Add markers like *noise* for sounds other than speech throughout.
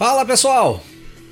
Fala pessoal,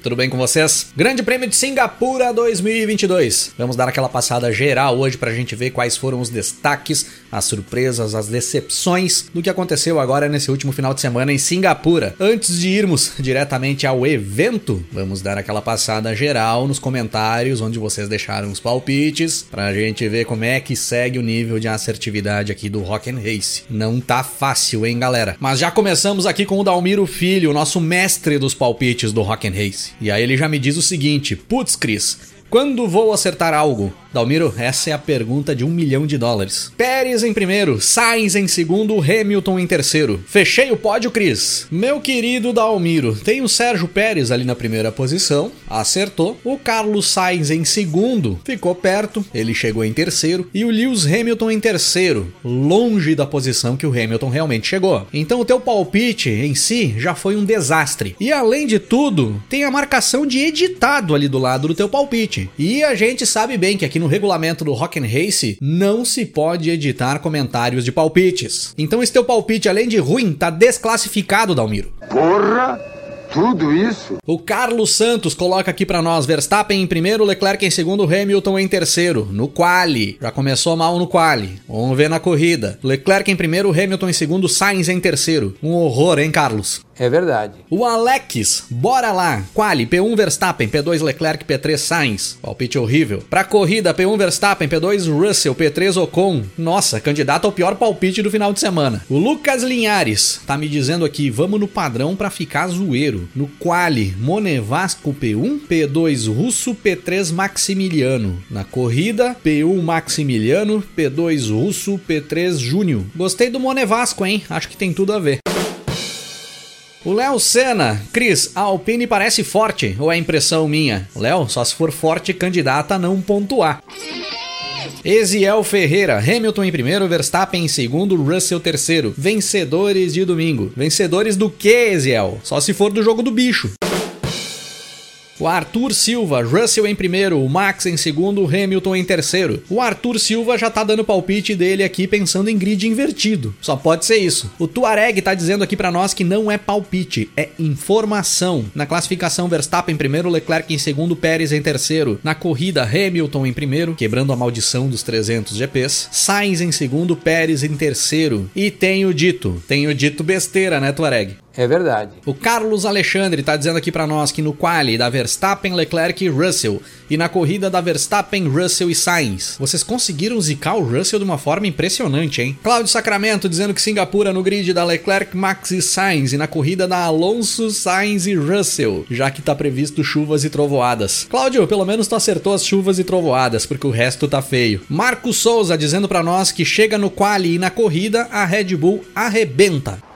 tudo bem com vocês? Grande Prêmio de Singapura 2022. Vamos dar aquela passada geral hoje para a gente ver quais foram os destaques, as surpresas, as decepções do que aconteceu agora nesse último final de semana em Singapura. Antes de irmos *laughs* diretamente ao evento, vamos dar aquela passada geral nos comentários onde vocês deixaram os palpites para a gente ver como é que segue o nível de assertividade aqui do Rock and Race. Não tá fácil, hein, galera? Mas já começamos aqui com o Dalmiro Filho, nosso mestre dos palpites do Rock and Race. E aí ele já me diz o seguinte: Putz, Cris, quando vou acertar algo? Dalmiro, essa é a pergunta de um milhão de dólares. Pérez em primeiro, Sainz em segundo, Hamilton em terceiro. Fechei o pódio, Cris. Meu querido Dalmiro, tem o Sérgio Pérez ali na primeira posição, acertou. O Carlos Sainz em segundo, ficou perto, ele chegou em terceiro. E o Lewis Hamilton em terceiro, longe da posição que o Hamilton realmente chegou. Então o teu palpite em si já foi um desastre. E além de tudo, tem a marcação de editado ali do lado do teu palpite. E a gente sabe bem que aqui no regulamento do Rock and Race não se pode editar comentários de palpites. Então esse teu palpite, além de ruim, tá desclassificado, Dalmiro. Porra! Tudo isso? O Carlos Santos coloca aqui para nós Verstappen em primeiro, Leclerc em segundo, Hamilton em terceiro. No quali. Já começou mal no quali. Vamos ver na corrida. Leclerc em primeiro, Hamilton em segundo, Sainz em terceiro. Um horror, hein, Carlos? É verdade. O Alex, bora lá. Quali, P1 Verstappen, P2 Leclerc, P3 Sainz. Palpite horrível. Pra corrida, P1 Verstappen, P2 Russell, P3 Ocon. Nossa, candidato ao pior palpite do final de semana. O Lucas Linhares tá me dizendo aqui, vamos no padrão pra ficar zoeiro. No Quali, Monevasco P1, P2 Russo, P3 Maximiliano. Na corrida, P1 Maximiliano, P2 Russo, P3 Júnior. Gostei do Monevasco, hein? Acho que tem tudo a ver. O Léo Senna, Cris, a Alpine parece forte, ou é impressão minha? Léo, só se for forte, candidata a não pontuar. Eziel Ferreira, Hamilton em primeiro, Verstappen em segundo, Russell terceiro. Vencedores de domingo. Vencedores do que, Eziel? Só se for do jogo do bicho. O Arthur Silva, Russell em primeiro, o Max em segundo, Hamilton em terceiro. O Arthur Silva já tá dando palpite dele aqui pensando em grid invertido. Só pode ser isso. O Tuareg tá dizendo aqui para nós que não é palpite, é informação. Na classificação, Verstappen em primeiro, Leclerc em segundo, Pérez em terceiro. Na corrida, Hamilton em primeiro, quebrando a maldição dos 300 GPs. Sainz em segundo, Pérez em terceiro. E tenho dito, tenho dito besteira, né, Tuareg? É verdade. O Carlos Alexandre tá dizendo aqui para nós que no quali da Verstappen, Leclerc e Russell e na corrida da Verstappen, Russell e Sainz. Vocês conseguiram zicar o Russell de uma forma impressionante, hein? Cláudio Sacramento dizendo que Singapura no grid da Leclerc, Max e Sainz e na corrida da Alonso, Sainz e Russell, já que tá previsto chuvas e trovoadas. Cláudio, pelo menos tu acertou as chuvas e trovoadas, porque o resto tá feio. Marco Souza dizendo para nós que chega no quali e na corrida a Red Bull arrebenta.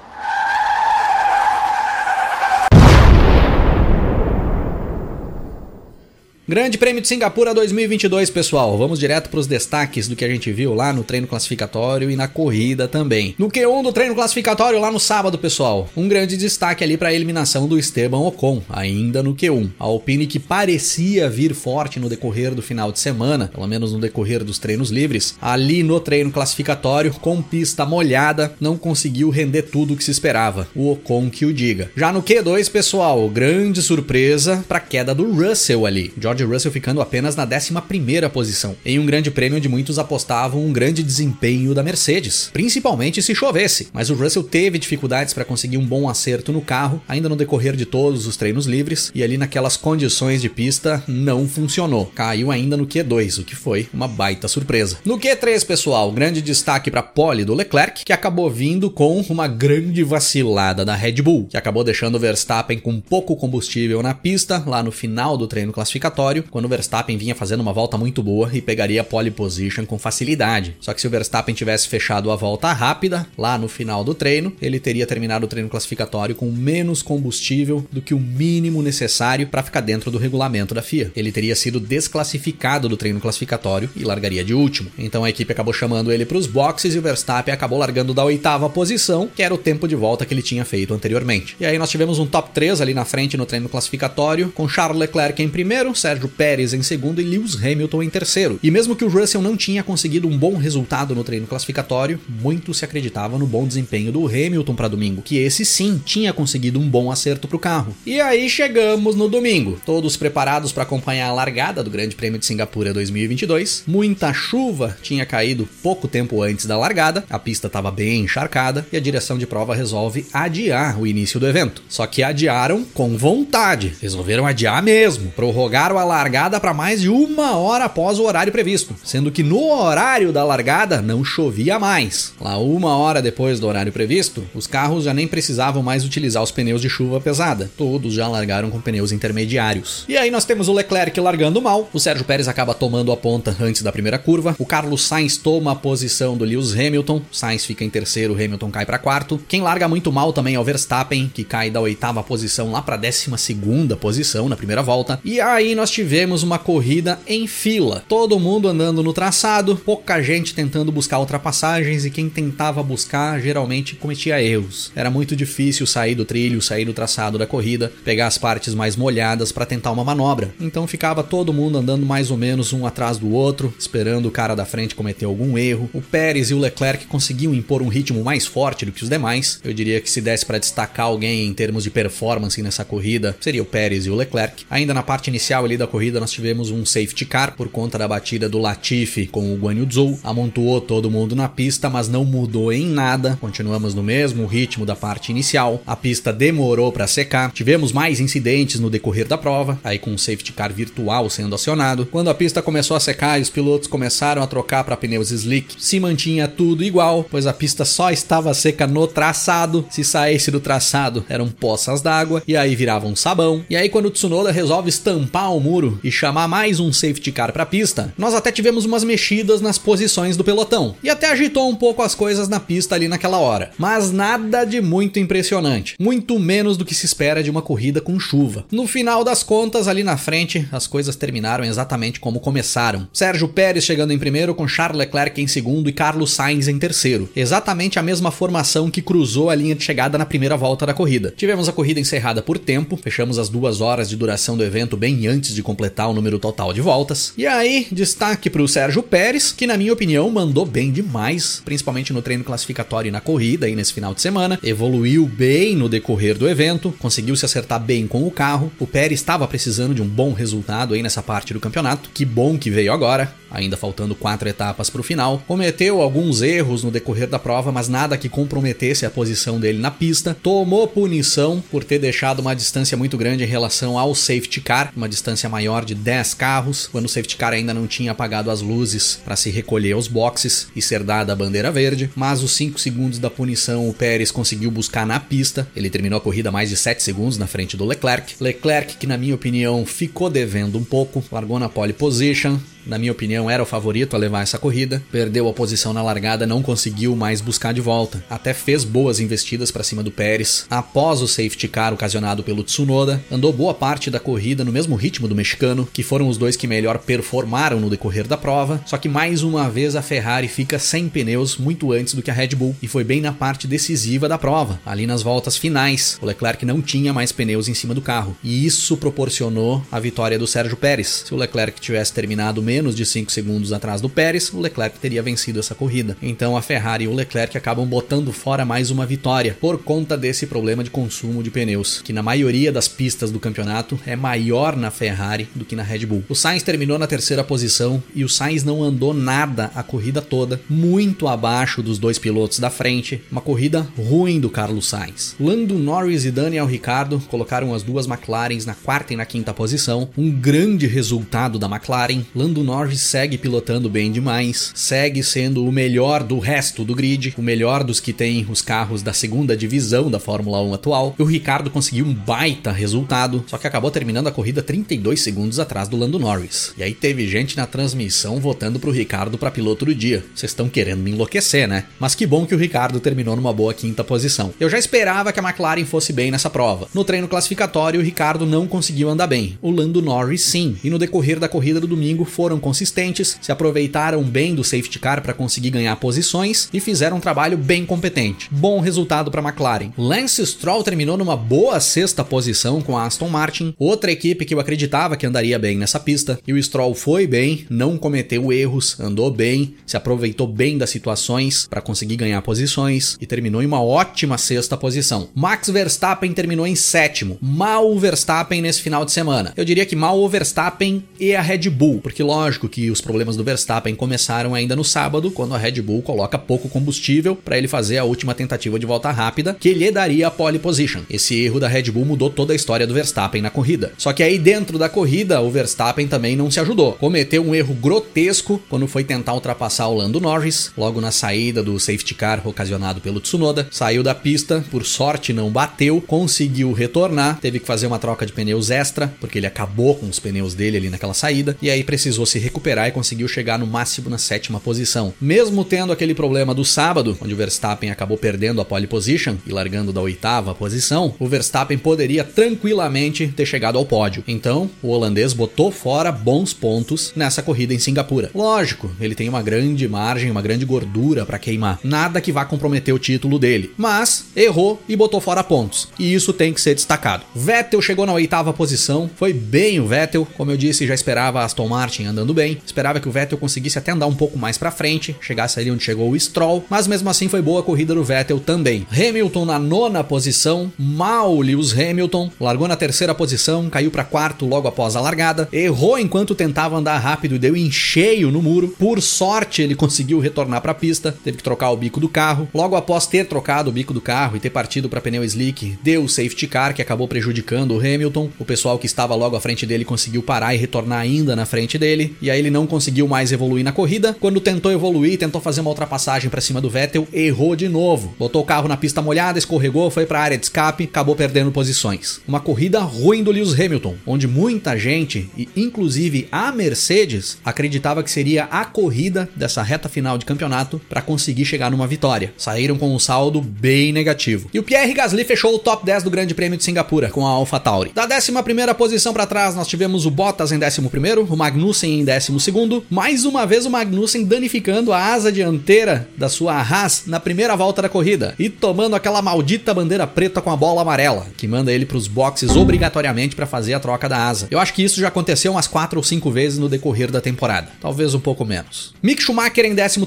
Grande Prêmio de Singapura 2022, pessoal. Vamos direto para os destaques do que a gente viu lá no treino classificatório e na corrida também. No Q1 do treino classificatório lá no sábado, pessoal, um grande destaque ali para a eliminação do Esteban Ocon, ainda no Q1. A Alpine que parecia vir forte no decorrer do final de semana, pelo menos no decorrer dos treinos livres, ali no treino classificatório, com pista molhada, não conseguiu render tudo o que se esperava. O Ocon que o diga. Já no Q2, pessoal, grande surpresa para queda do Russell ali. George Russell ficando apenas na 11ª posição, em um grande prêmio onde muitos apostavam um grande desempenho da Mercedes, principalmente se chovesse, mas o Russell teve dificuldades para conseguir um bom acerto no carro, ainda no decorrer de todos os treinos livres, e ali naquelas condições de pista não funcionou. Caiu ainda no Q2, o que foi uma baita surpresa. No Q3, pessoal, grande destaque para pole do Leclerc, que acabou vindo com uma grande vacilada da Red Bull, que acabou deixando o Verstappen com pouco combustível na pista lá no final do treino classificatório quando o Verstappen vinha fazendo uma volta muito boa e pegaria a pole position com facilidade. Só que se o Verstappen tivesse fechado a volta rápida, lá no final do treino, ele teria terminado o treino classificatório com menos combustível do que o mínimo necessário para ficar dentro do regulamento da FIA. Ele teria sido desclassificado do treino classificatório e largaria de último. Então a equipe acabou chamando ele para os boxes e o Verstappen acabou largando da oitava posição, que era o tempo de volta que ele tinha feito anteriormente. E aí nós tivemos um top 3 ali na frente no treino classificatório, com Charles Leclerc em primeiro, Pérez em segundo e Lewis Hamilton em terceiro. E mesmo que o Russell não tinha conseguido um bom resultado no treino classificatório, muito se acreditava no bom desempenho do Hamilton para domingo, que esse sim tinha conseguido um bom acerto para o carro. E aí chegamos no domingo, todos preparados para acompanhar a largada do Grande Prêmio de Singapura 2022. Muita chuva tinha caído pouco tempo antes da largada, a pista estava bem encharcada e a direção de prova resolve adiar o início do evento. Só que adiaram com vontade, resolveram adiar mesmo, prorrogaram a largada para mais de uma hora após o horário previsto, sendo que no horário da largada não chovia mais. Lá uma hora depois do horário previsto, os carros já nem precisavam mais utilizar os pneus de chuva pesada, todos já largaram com pneus intermediários. E aí nós temos o Leclerc largando mal, o Sérgio Pérez acaba tomando a ponta antes da primeira curva, o Carlos Sainz toma a posição do Lewis Hamilton, Sainz fica em terceiro, Hamilton cai para quarto. Quem larga muito mal também é o Verstappen, que cai da oitava posição lá para décima segunda posição na primeira volta. E aí nós tivemos uma corrida em fila, todo mundo andando no traçado, pouca gente tentando buscar ultrapassagens e quem tentava buscar geralmente cometia erros. Era muito difícil sair do trilho, sair do traçado da corrida, pegar as partes mais molhadas para tentar uma manobra. Então ficava todo mundo andando mais ou menos um atrás do outro, esperando o cara da frente cometer algum erro. O Pérez e o Leclerc conseguiam impor um ritmo mais forte do que os demais. Eu diria que se desse para destacar alguém em termos de performance nessa corrida, seria o Pérez e o Leclerc. Ainda na parte inicial ali da corrida nós tivemos um safety car por conta da batida do Latifi com o Guan Yu Zhou. Amontoou todo mundo na pista, mas não mudou em nada. Continuamos no mesmo ritmo da parte inicial. A pista demorou para secar. Tivemos mais incidentes no decorrer da prova, aí com um safety car virtual sendo acionado. Quando a pista começou a secar e os pilotos começaram a trocar para pneus slick, se mantinha tudo igual, pois a pista só estava seca no traçado. Se saísse do traçado, eram poças d'água e aí virava um sabão. E aí quando o Tsunoda resolve estampar o muro e chamar mais um safety car para a pista, nós até tivemos umas mexidas nas posições do pelotão e até agitou um pouco as coisas na pista ali naquela hora. Mas nada de muito impressionante, muito menos do que se espera de uma corrida com chuva. No final das contas, ali na frente, as coisas terminaram exatamente como começaram. Sérgio Pérez chegando em primeiro, com Charles Leclerc em segundo e Carlos Sainz em terceiro. Exatamente a mesma formação que cruzou a linha de chegada na primeira volta da corrida. Tivemos a corrida encerrada por tempo, fechamos as duas horas de duração do evento bem antes de completar o número total de voltas. E aí, destaque para o Sérgio Pérez, que na minha opinião mandou bem demais, principalmente no treino classificatório e na corrida aí nesse final de semana. Evoluiu bem no decorrer do evento, conseguiu se acertar bem com o carro. O Pérez estava precisando de um bom resultado aí nessa parte do campeonato. Que bom que veio agora, ainda faltando quatro etapas para o final. Cometeu alguns erros no decorrer da prova, mas nada que comprometesse a posição dele na pista. Tomou punição por ter deixado uma distância muito grande em relação ao safety car, uma distância maior de 10 carros, quando o safety car ainda não tinha apagado as luzes para se recolher aos boxes e ser dada a bandeira verde. Mas os 5 segundos da punição o Pérez conseguiu buscar na pista. Ele terminou a corrida mais de 7 segundos na frente do Leclerc. Leclerc, que na minha opinião ficou devendo um pouco, largou na pole position, na minha opinião, era o favorito a levar essa corrida. Perdeu a posição na largada, não conseguiu mais buscar de volta. Até fez boas investidas para cima do Pérez. Após o safety car ocasionado pelo Tsunoda, andou boa parte da corrida no mesmo ritmo do mexicano, que foram os dois que melhor performaram no decorrer da prova. Só que mais uma vez a Ferrari fica sem pneus muito antes do que a Red Bull e foi bem na parte decisiva da prova, ali nas voltas finais. O Leclerc não tinha mais pneus em cima do carro e isso proporcionou a vitória do Sérgio Pérez. Se o Leclerc tivesse terminado menos de 5 segundos atrás do Pérez, o Leclerc teria vencido essa corrida. Então a Ferrari e o Leclerc acabam botando fora mais uma vitória por conta desse problema de consumo de pneus, que na maioria das pistas do campeonato é maior na Ferrari do que na Red Bull. O Sainz terminou na terceira posição e o Sainz não andou nada a corrida toda, muito abaixo dos dois pilotos da frente. Uma corrida ruim do Carlos Sainz. Lando Norris e Daniel Ricciardo colocaram as duas McLarens na quarta e na quinta posição. Um grande resultado da McLaren. Lando Lando Norris segue pilotando bem demais, segue sendo o melhor do resto do grid, o melhor dos que tem os carros da segunda divisão da Fórmula 1 atual. E o Ricardo conseguiu um baita resultado, só que acabou terminando a corrida 32 segundos atrás do Lando Norris. E aí teve gente na transmissão votando pro Ricardo para piloto do dia. Vocês estão querendo me enlouquecer, né? Mas que bom que o Ricardo terminou numa boa quinta posição. Eu já esperava que a McLaren fosse bem nessa prova. No treino classificatório, o Ricardo não conseguiu andar bem. O Lando Norris sim. E no decorrer da corrida do domingo foram consistentes, se aproveitaram bem do safety car para conseguir ganhar posições e fizeram um trabalho bem competente. Bom resultado para a McLaren. Lance Stroll terminou numa boa sexta posição com a Aston Martin, outra equipe que eu acreditava que andaria bem nessa pista. E o Stroll foi bem, não cometeu erros, andou bem, se aproveitou bem das situações para conseguir ganhar posições e terminou em uma ótima sexta posição. Max Verstappen terminou em sétimo. Mal o Verstappen nesse final de semana. Eu diria que mal o Verstappen e a Red Bull, porque lógico que os problemas do Verstappen começaram ainda no sábado, quando a Red Bull coloca pouco combustível para ele fazer a última tentativa de volta rápida, que lhe daria a pole position. Esse erro da Red Bull mudou toda a história do Verstappen na corrida. Só que aí dentro da corrida, o Verstappen também não se ajudou. Cometeu um erro grotesco quando foi tentar ultrapassar o Lando Norris, logo na saída do safety car ocasionado pelo Tsunoda. Saiu da pista, por sorte não bateu, conseguiu retornar, teve que fazer uma troca de pneus extra, porque ele acabou com os pneus dele ali naquela saída, e aí precisou se recuperar e conseguiu chegar no máximo na sétima posição. Mesmo tendo aquele problema do sábado, onde o Verstappen acabou perdendo a pole position e largando da oitava posição, o Verstappen poderia tranquilamente ter chegado ao pódio. Então, o holandês botou fora bons pontos nessa corrida em Singapura. Lógico, ele tem uma grande margem, uma grande gordura para queimar. Nada que vá comprometer o título dele, mas errou e botou fora pontos. E isso tem que ser destacado. Vettel chegou na oitava posição, foi bem o Vettel, como eu disse, já esperava Aston Martin andando bem, esperava que o Vettel conseguisse até andar um pouco mais para frente, chegasse ali onde chegou o Stroll, mas mesmo assim foi boa a corrida do Vettel também. Hamilton na nona posição, mal Lewis Hamilton, largou na terceira posição, caiu para quarto logo após a largada, errou enquanto tentava andar rápido e deu em cheio no muro. Por sorte, ele conseguiu retornar para a pista, teve que trocar o bico do carro. Logo após ter trocado o bico do carro e ter partido para pneu slick, deu o safety car que acabou prejudicando o Hamilton. O pessoal que estava logo à frente dele conseguiu parar e retornar ainda na frente dele, e aí ele não conseguiu mais evoluir na corrida. Quando tentou evoluir, tentou fazer uma ultrapassagem para cima do Vettel, errou de novo. Botou o carro na pista molhada, escorregou, foi para a área de escape, acabou perdendo posições. Uma corrida ruim do Lewis Hamilton, onde muita gente, e inclusive a Mercedes, acreditava que seria a corrida dessa reta final de campeonato para conseguir chegar numa vitória. Saíram com um saldo bem negativo. E o Pierre Gasly fechou o top 10 do Grande Prêmio de Singapura com a AlphaTauri. Da 11 posição para trás, nós tivemos o Bottas em 11, o Magnussen em 12, mais uma vez o Magnussen danificando a asa dianteira da sua Haas na primeira volta da corrida e tomando aquela maldita bandeira preta com a bola amarela, que manda ele para os boxes obrigatoriamente para fazer a troca da asa. Eu acho que isso já aconteceu umas 4 ou 5 vezes no decorrer da temporada, talvez um pouco menos. Mick Schumacher em 13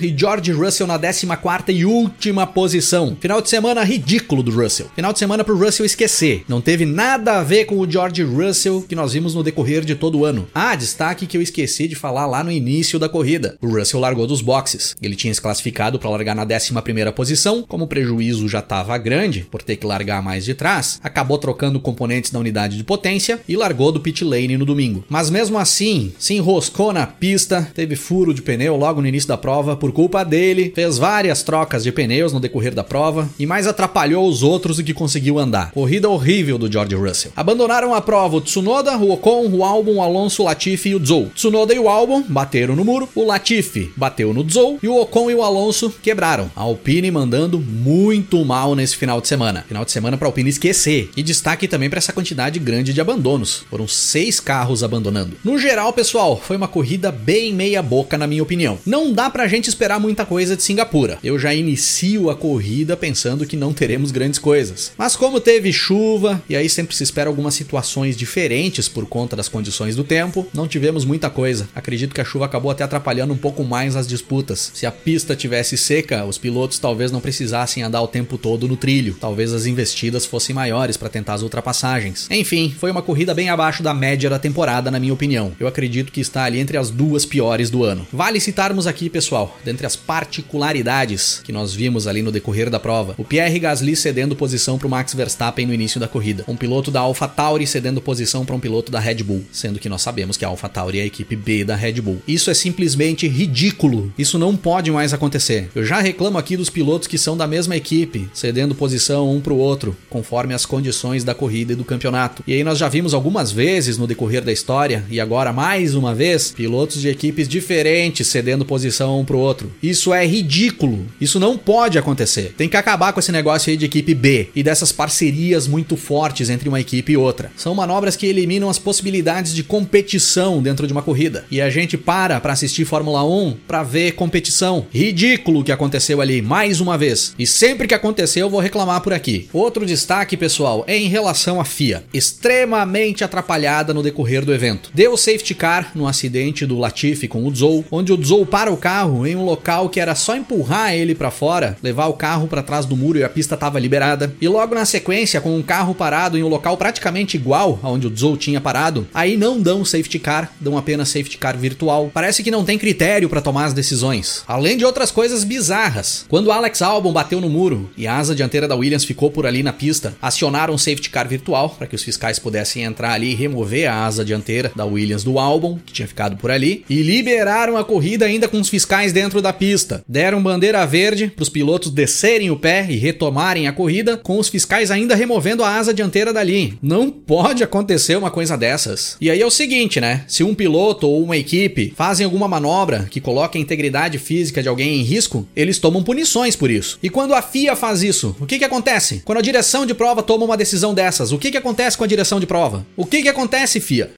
e George Russell na 14 e última posição. Final de semana ridículo do Russell. Final de semana pro Russell esquecer. Não teve nada a ver com o George Russell que nós vimos no decorrer de todo o ano. Ah, destaque que eu esqueci de falar lá no início da corrida. O Russell largou dos boxes. Ele tinha se classificado para largar na 11 posição, como o prejuízo já estava grande por ter que largar mais de trás, acabou trocando componentes da unidade de potência e largou do pit lane no domingo. Mas mesmo assim, se enroscou na pista, teve furo de pneu logo no início da prova por culpa dele, fez várias trocas de pneus no decorrer da prova e mais atrapalhou os outros do que conseguiu andar. Corrida horrível do George Russell. Abandonaram a prova o Tsunoda, o Ocon, o Albon, o Alonso, o Latifi e o Zhou. Tsunoda e o Albon bateram no muro, o Latifi bateu no Zhou e o Ocon e o Alonso quebraram. A Alpine mandando muito mal nesse final de semana. Final de semana para a Alpine esquecer. E destaque também para essa quantidade grande de abandonos. Foram seis carros abandonando. No geral, pessoal, foi uma corrida bem meia boca na minha opinião. Não dá pra gente esperar muita coisa de Singapura. Eu já inicio a corrida pensando que não teremos grandes coisas. Mas como teve chuva e aí sempre se espera algumas situações diferentes por conta das condições do tempo, não tivemos muita coisa. Acredito que a chuva acabou até atrapalhando um pouco mais as disputas. Se a pista tivesse seca, os pilotos talvez não precisassem andar o tempo todo no trilho. Talvez as investidas fossem maiores para tentar as ultrapassagens. Enfim, foi uma corrida bem abaixo da média da temporada, na minha opinião. Eu acredito que está ali entre as duas piores do ano. Vale citarmos aqui, pessoal, dentre as particularidades que nós vimos ali no decorrer da prova, o Pierre Gasly cedendo posição para o Max Verstappen no início da corrida, um piloto da AlphaTauri cedendo posição para um piloto da Red Bull, sendo que nós sabemos que a AlphaTauri AlphaTauri, a equipe B da Red Bull. Isso é simplesmente ridículo. Isso não pode mais acontecer. Eu já reclamo aqui dos pilotos que são da mesma equipe, cedendo posição um para o outro, conforme as condições da corrida e do campeonato. E aí nós já vimos algumas vezes no decorrer da história, e agora mais uma vez, pilotos de equipes diferentes cedendo posição um para o outro. Isso é ridículo. Isso não pode acontecer. Tem que acabar com esse negócio aí de equipe B e dessas parcerias muito fortes entre uma equipe e outra. São manobras que eliminam as possibilidades de competição dentro de uma corrida. E a gente para para assistir Fórmula 1 para ver competição. Ridículo o que aconteceu ali mais uma vez. E sempre que acontecer eu vou reclamar por aqui. Outro destaque, pessoal, é em relação à FIA, extremamente atrapalhada no decorrer do evento. Deu safety car no acidente do Latifi com o Zou, onde o Zou para o carro em um local que era só empurrar ele para fora, levar o carro para trás do muro e a pista estava liberada. E logo na sequência, com um carro parado em um local praticamente igual aonde o Zou tinha parado, aí não dão safety car, dão apenas safety car virtual. Parece que não tem critério para tomar as decisões. Além de outras coisas bizarras. Quando Alex Albon bateu no muro e a asa dianteira da Williams ficou por ali na pista, acionaram safety car virtual para que os fiscais pudessem entrar ali e remover a asa dianteira da Williams do Albon, que tinha ficado por ali, e liberaram a corrida ainda com os fiscais dentro da pista. Deram bandeira verde para os pilotos descerem o pé e retomarem a corrida, com os fiscais ainda removendo a asa dianteira dali. Não pode acontecer uma coisa dessas. E aí é o seguinte, né? Se um piloto ou uma equipe fazem alguma manobra que coloque a integridade física de alguém em risco, eles tomam punições por isso. E quando a FIA faz isso, o que que acontece? Quando a direção de prova toma uma decisão dessas, o que que acontece com a direção de prova? O que que acontece, FIA?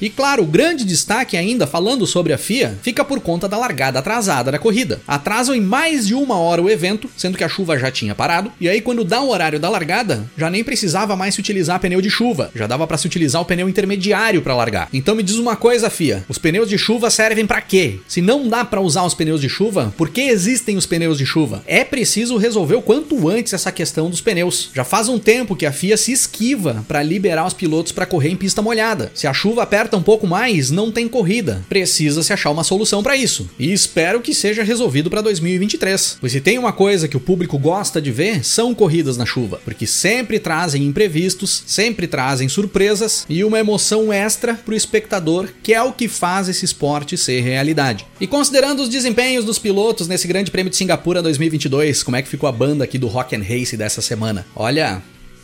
E claro, o grande destaque ainda falando sobre a FIA fica por conta da largada atrasada da corrida. Atrasam em mais de uma hora o evento, sendo que a chuva já tinha parado, e aí quando dá o horário da largada, já nem precisava mais se utilizar pneu de chuva, já dava para se utilizar o pneu intermediário para largar. Então me diz uma coisa, FIA, os pneus de chuva servem para quê? Se não dá para usar os pneus de chuva, por que existem os pneus de chuva? É preciso resolver o quanto antes essa questão dos pneus. Já faz um tempo que a FIA se esquiva para liberar os pilotos para correr em pista molhada. Se a chuva aperta aperta um pouco mais, não tem corrida. Precisa se achar uma solução para isso. E espero que seja resolvido para 2023. Pois se tem uma coisa que o público gosta de ver, são corridas na chuva, porque sempre trazem imprevistos, sempre trazem surpresas e uma emoção extra pro espectador, que é o que faz esse esporte ser realidade. E considerando os desempenhos dos pilotos nesse Grande Prêmio de Singapura 2022, como é que ficou a banda aqui do Rock and Race dessa semana? Olha,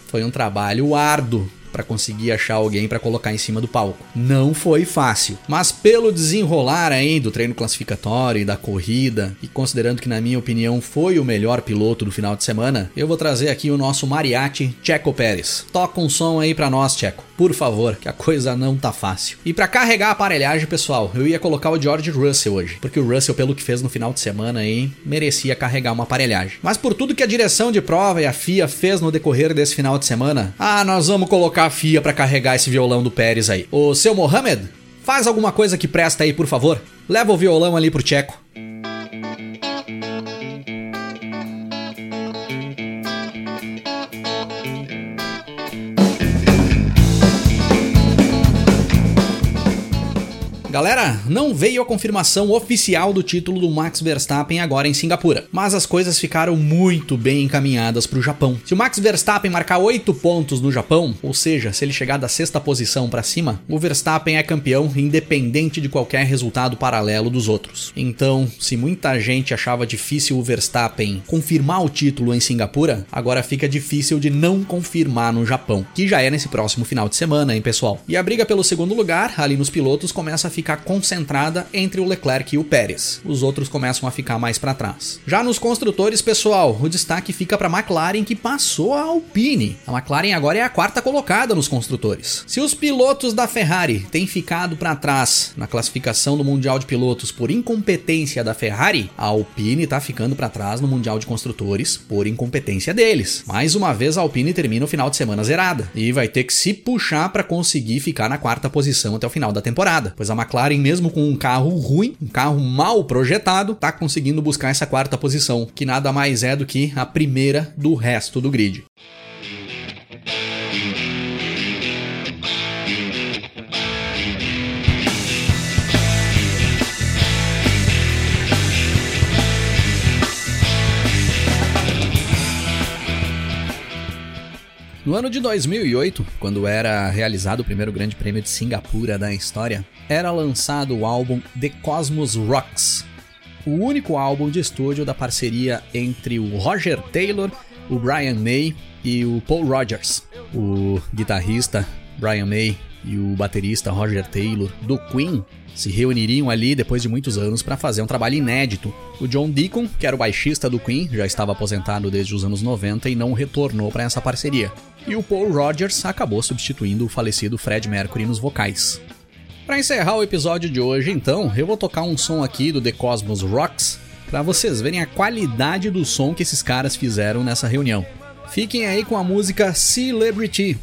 foi um trabalho árduo para conseguir achar alguém para colocar em cima do palco. Não foi fácil, mas pelo desenrolar aí do treino classificatório e da corrida, e considerando que na minha opinião foi o melhor piloto do final de semana, eu vou trazer aqui o nosso mariachi Checo Pérez. Toca um som aí para nós, Checo, por favor, que a coisa não tá fácil. E para carregar a aparelhagem, pessoal, eu ia colocar o George Russell hoje, porque o Russell pelo que fez no final de semana aí merecia carregar uma aparelhagem. Mas por tudo que a direção de prova e a FIA fez no decorrer desse final de semana, ah, nós vamos colocar a FIA para carregar esse violão do Pérez aí. Ô, seu Mohamed, faz alguma coisa que presta aí, por favor. Leva o violão ali pro Tcheco. Galera, não veio a confirmação oficial do título do Max Verstappen agora em Singapura, mas as coisas ficaram muito bem encaminhadas para o Japão. Se o Max Verstappen marcar 8 pontos no Japão, ou seja, se ele chegar da sexta posição para cima, o Verstappen é campeão independente de qualquer resultado paralelo dos outros. Então, se muita gente achava difícil o Verstappen confirmar o título em Singapura, agora fica difícil de não confirmar no Japão, que já é nesse próximo final de semana, hein, pessoal? E a briga pelo segundo lugar, ali nos pilotos, começa a ficar ficar concentrada entre o Leclerc e o Pérez. Os outros começam a ficar mais para trás. Já nos construtores, pessoal, o destaque fica para a McLaren que passou a Alpine. A McLaren agora é a quarta colocada nos construtores. Se os pilotos da Ferrari têm ficado para trás na classificação do Mundial de Pilotos por incompetência da Ferrari, a Alpine está ficando para trás no Mundial de Construtores por incompetência deles. Mais uma vez a Alpine termina o final de semana zerada e vai ter que se puxar para conseguir ficar na quarta posição até o final da temporada, pois a McLaren McLaren, mesmo com um carro ruim, um carro mal projetado, está conseguindo buscar essa quarta posição, que nada mais é do que a primeira do resto do grid. No ano de 2008, quando era realizado o primeiro Grande Prêmio de Singapura da história, era lançado o álbum The Cosmos Rocks, o único álbum de estúdio da parceria entre o Roger Taylor, o Brian May e o Paul Rogers. O guitarrista Brian May e o baterista Roger Taylor do Queen se reuniriam ali depois de muitos anos para fazer um trabalho inédito. O John Deacon, que era o baixista do Queen, já estava aposentado desde os anos 90 e não retornou para essa parceria. E o Paul Rogers acabou substituindo o falecido Fred Mercury nos vocais. Para encerrar o episódio de hoje, então, eu vou tocar um som aqui do The Cosmos Rocks para vocês verem a qualidade do som que esses caras fizeram nessa reunião. Fiquem aí com a música Celebrity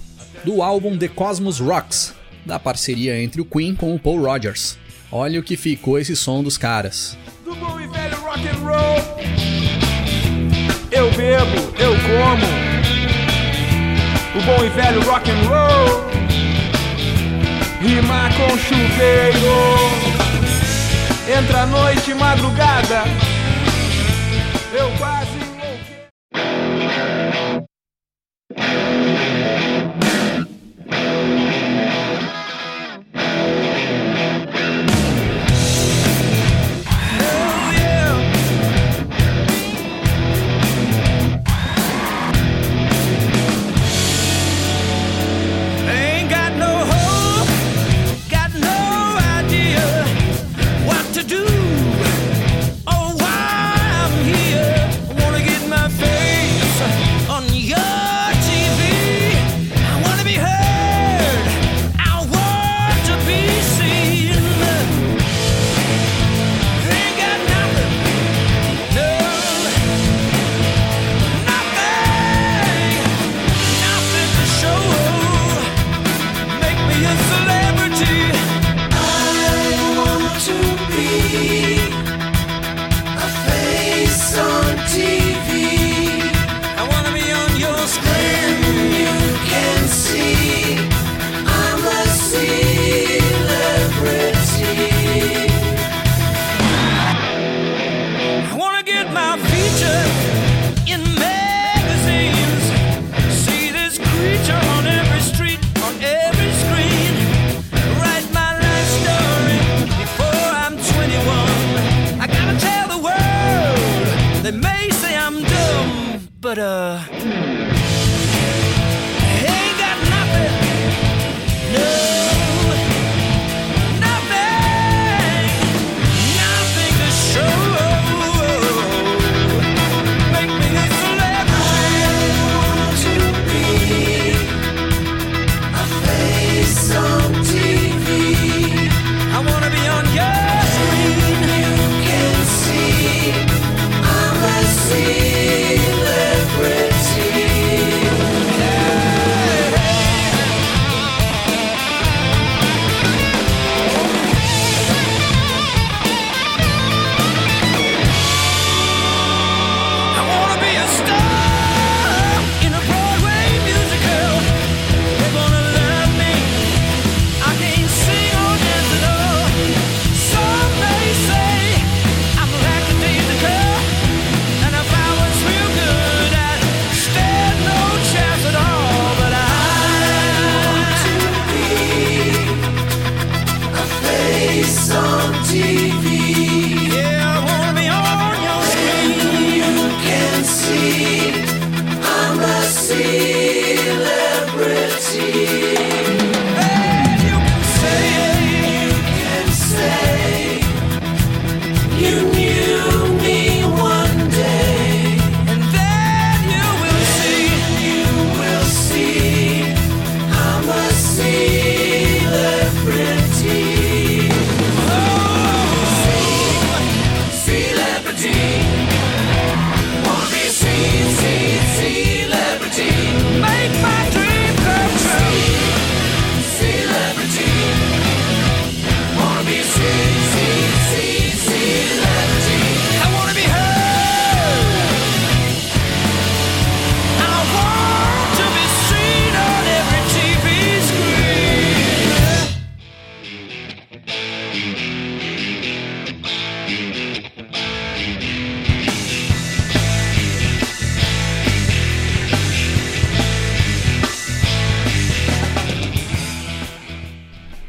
do álbum The Cosmos Rocks, da parceria entre o Queen com o Paul Rogers. Olha o que ficou esse som dos caras. Do bom e velho rock and roll. Eu bebo, eu como. O bom e velho rock and roll. Rima com chuveiro. Entra noite, madrugada. Eu quase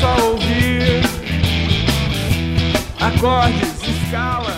A ouvir acordes, escalas.